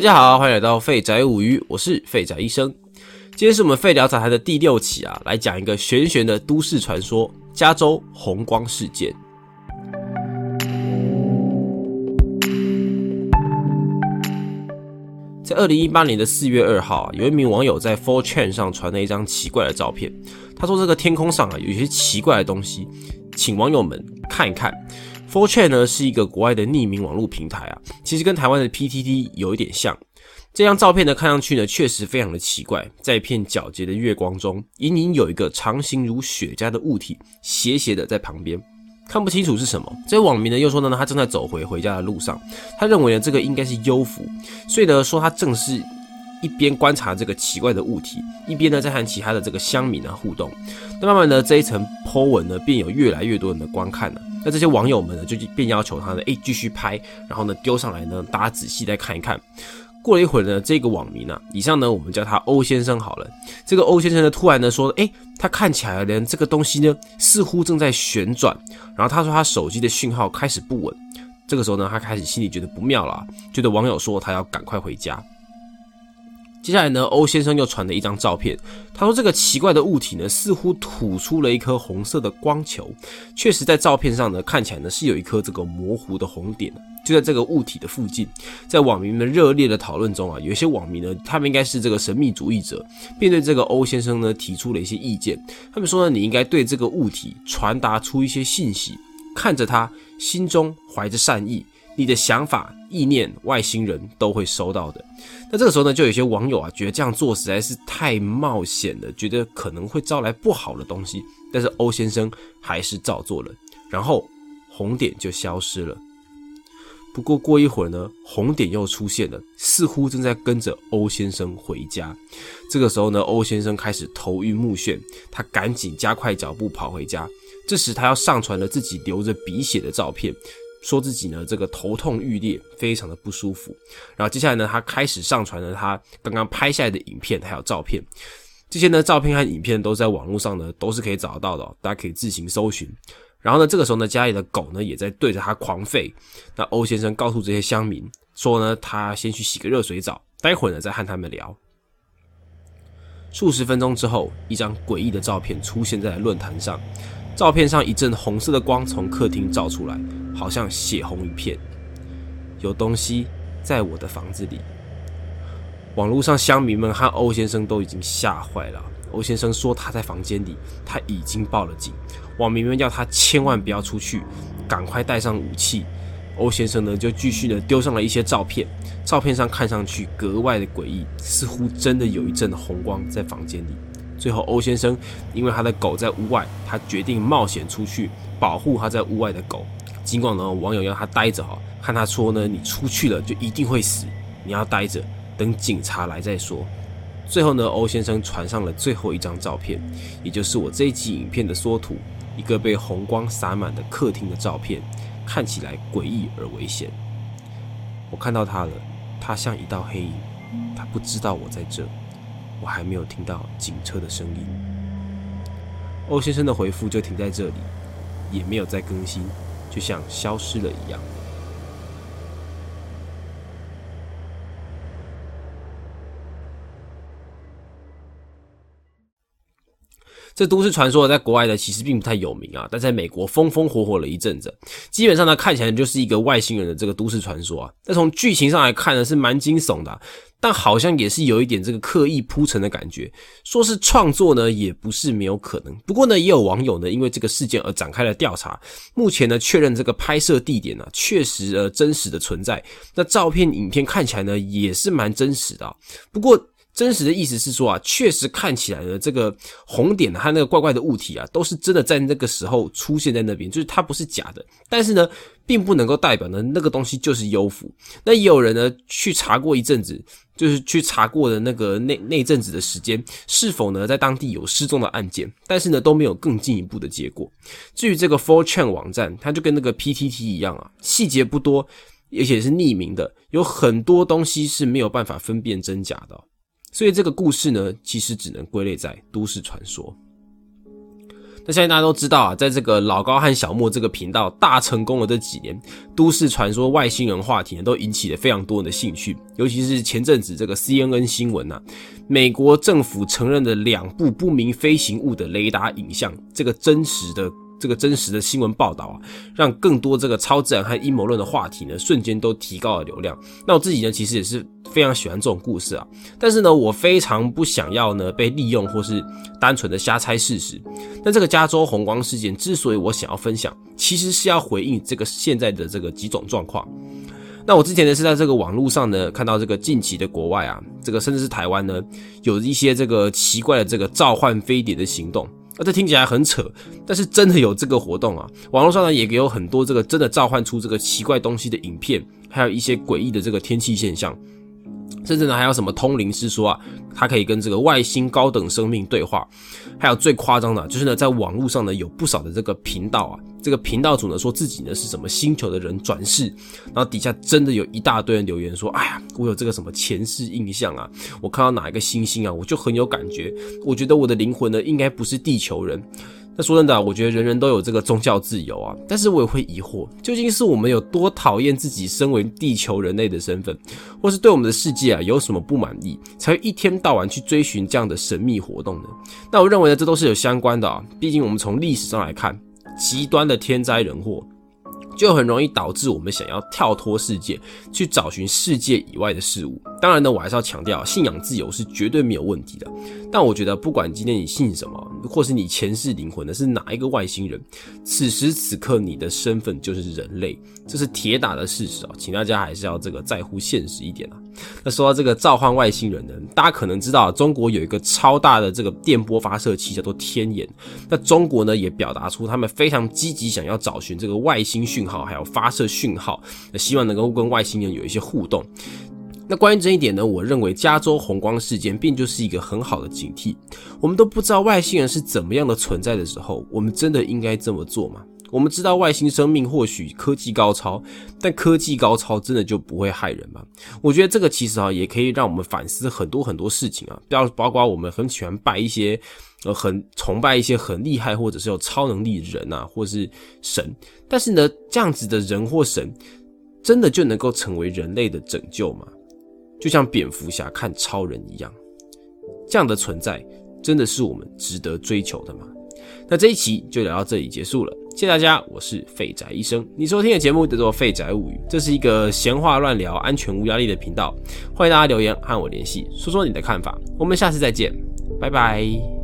大家好，欢迎来到废宅物语，我是废宅医生。今天是我们废聊杂谈的第六期啊，来讲一个玄玄的都市传说——加州红光事件。在二零一八年的四月二号啊，有一名网友在 Four Chain 上传了一张奇怪的照片。他说：“这个天空上啊，有一些奇怪的东西，请网友们看一看。” Four Chain 呢是一个国外的匿名网络平台啊，其实跟台湾的 PTT 有一点像。这张照片呢，看上去呢确实非常的奇怪，在一片皎洁的月光中，隐隐有一个长形如雪茄的物体斜斜的在旁边，看不清楚是什么。这位网民呢又说呢，他正在走回回家的路上，他认为呢这个应该是幽浮，所以呢说他正是。一边观察这个奇怪的物体，一边呢在和其他的这个乡民呢互动。那慢慢的这一层 po 文呢，便有越来越多人的观看了。那这些网友们呢，就便要求他呢，哎，继续拍，然后呢丢上来呢，大家仔细再看一看。过了一会儿呢，这个网民啊，以上呢我们叫他欧先生好了。这个欧先生呢，突然呢说，哎，他看起来呢这个东西呢似乎正在旋转。然后他说他手机的讯号开始不稳。这个时候呢，他开始心里觉得不妙了，觉得网友说他要赶快回家。接下来呢，欧先生又传了一张照片。他说，这个奇怪的物体呢，似乎吐出了一颗红色的光球。确实，在照片上呢，看起来呢是有一颗这个模糊的红点，就在这个物体的附近。在网民们热烈的讨论中啊，有一些网民呢，他们应该是这个神秘主义者，便对这个欧先生呢提出了一些意见。他们说呢，你应该对这个物体传达出一些信息，看着它，心中怀着善意。你的想法、意念，外星人都会收到的。那这个时候呢，就有些网友啊，觉得这样做实在是太冒险了，觉得可能会招来不好的东西。但是欧先生还是照做了，然后红点就消失了。不过过一会儿呢，红点又出现了，似乎正在跟着欧先生回家。这个时候呢，欧先生开始头晕目眩，他赶紧加快脚步跑回家。这时他要上传了自己流着鼻血的照片。说自己呢，这个头痛欲裂，非常的不舒服。然后接下来呢，他开始上传了他刚刚拍下来的影片还有照片。这些呢，照片和影片都在网络上呢，都是可以找得到的，大家可以自行搜寻。然后呢，这个时候呢，家里的狗呢也在对着他狂吠。那欧先生告诉这些乡民说呢，他先去洗个热水澡，待会儿呢再和他们聊。数十分钟之后，一张诡异的照片出现在论坛上。照片上一阵红色的光从客厅照出来，好像血红一片。有东西在我的房子里。网络上乡民们和欧先生都已经吓坏了。欧先生说他在房间里，他已经报了警。网民们要他千万不要出去，赶快带上武器。欧先生呢就继续的丢上了一些照片，照片上看上去格外的诡异，似乎真的有一阵红光在房间里。最后，欧先生因为他的狗在屋外，他决定冒险出去保护他在屋外的狗。尽管呢，网友要他待着哈，看他说呢，你出去了就一定会死，你要待着，等警察来再说。最后呢，欧先生传上了最后一张照片，也就是我这一集影片的缩图，一个被红光洒满的客厅的照片，看起来诡异而危险。我看到他了，他像一道黑影，他不知道我在这。我还没有听到警车的声音。欧先生的回复就停在这里，也没有再更新，就像消失了一样。这都市传说在国外呢，其实并不太有名啊，但在美国风风火火了一阵子。基本上呢，看起来就是一个外星人的这个都市传说啊。但从剧情上来看呢，是蛮惊悚的，但好像也是有一点这个刻意铺陈的感觉。说是创作呢，也不是没有可能。不过呢，也有网友呢，因为这个事件而展开了调查。目前呢，确认这个拍摄地点呢，确实呃真实的存在。那照片、影片看起来呢，也是蛮真实的啊。不过。真实的意思是说啊，确实看起来呢，这个红点和那个怪怪的物体啊，都是真的在那个时候出现在那边，就是它不是假的。但是呢，并不能够代表呢那个东西就是幽浮。那也有人呢去查过一阵子，就是去查过的那个那那阵子的时间，是否呢在当地有失踪的案件，但是呢都没有更进一步的结果。至于这个 Four Chain 网站，它就跟那个 PTT 一样啊，细节不多，而且是匿名的，有很多东西是没有办法分辨真假的。所以这个故事呢，其实只能归类在都市传说。那相信大家都知道啊，在这个老高和小莫这个频道大成功了这几年，都市传说外星人话题呢都引起了非常多人的兴趣。尤其是前阵子这个 CNN 新闻呐，美国政府承认的两部不明飞行物的雷达影像，这个真实的。这个真实的新闻报道啊，让更多这个超自然和阴谋论的话题呢，瞬间都提高了流量。那我自己呢，其实也是非常喜欢这种故事啊。但是呢，我非常不想要呢被利用或是单纯的瞎猜事实。那这个加州红光事件之所以我想要分享，其实是要回应这个现在的这个几种状况。那我之前呢是在这个网络上呢看到这个近期的国外啊，这个甚至是台湾呢，有一些这个奇怪的这个召唤飞碟的行动。那这听起来很扯，但是真的有这个活动啊！网络上呢也有很多这个真的召唤出这个奇怪东西的影片，还有一些诡异的这个天气现象，甚至呢还有什么通灵师说啊，他可以跟这个外星高等生命对话，还有最夸张的，就是呢在网络上呢有不少的这个频道啊。这个频道主呢说自己呢是什么星球的人转世，然后底下真的有一大堆人留言说：“哎呀，我有这个什么前世印象啊，我看到哪一个星星啊，我就很有感觉。我觉得我的灵魂呢应该不是地球人。”那说真的，我觉得人人都有这个宗教自由啊，但是我也会疑惑，究竟是我们有多讨厌自己身为地球人类的身份，或是对我们的世界啊有什么不满意，才会一天到晚去追寻这样的神秘活动呢？那我认为呢，这都是有相关的啊，毕竟我们从历史上来看。极端的天灾人祸，就很容易导致我们想要跳脱世界，去找寻世界以外的事物。当然呢，我还是要强调，信仰自由是绝对没有问题的。但我觉得，不管今天你信什么，或是你前世灵魂的是哪一个外星人，此时此刻你的身份就是人类，这是铁打的事实啊！请大家还是要这个在乎现实一点啊。那说到这个召唤外星人呢，大家可能知道，中国有一个超大的这个电波发射器叫做天眼。那中国呢，也表达出他们非常积极想要找寻这个外星讯号，还有发射讯号，希望能够跟外星人有一些互动。那关于这一点呢，我认为加州红光事件便就是一个很好的警惕。我们都不知道外星人是怎么样的存在的时候，我们真的应该这么做吗？我们知道外星生命或许科技高超，但科技高超真的就不会害人吗？我觉得这个其实啊，也可以让我们反思很多很多事情啊，包包括我们很喜欢拜一些呃很崇拜一些很厉害或者是有超能力的人啊，或是神，但是呢，这样子的人或神，真的就能够成为人类的拯救吗？就像蝙蝠侠看超人一样，这样的存在真的是我们值得追求的吗？那这一期就聊到这里结束了，谢谢大家，我是废宅医生，你收听的节目叫做《废宅物语》，这是一个闲话乱聊、安全无压力的频道，欢迎大家留言和我联系，说说你的看法，我们下次再见，拜拜。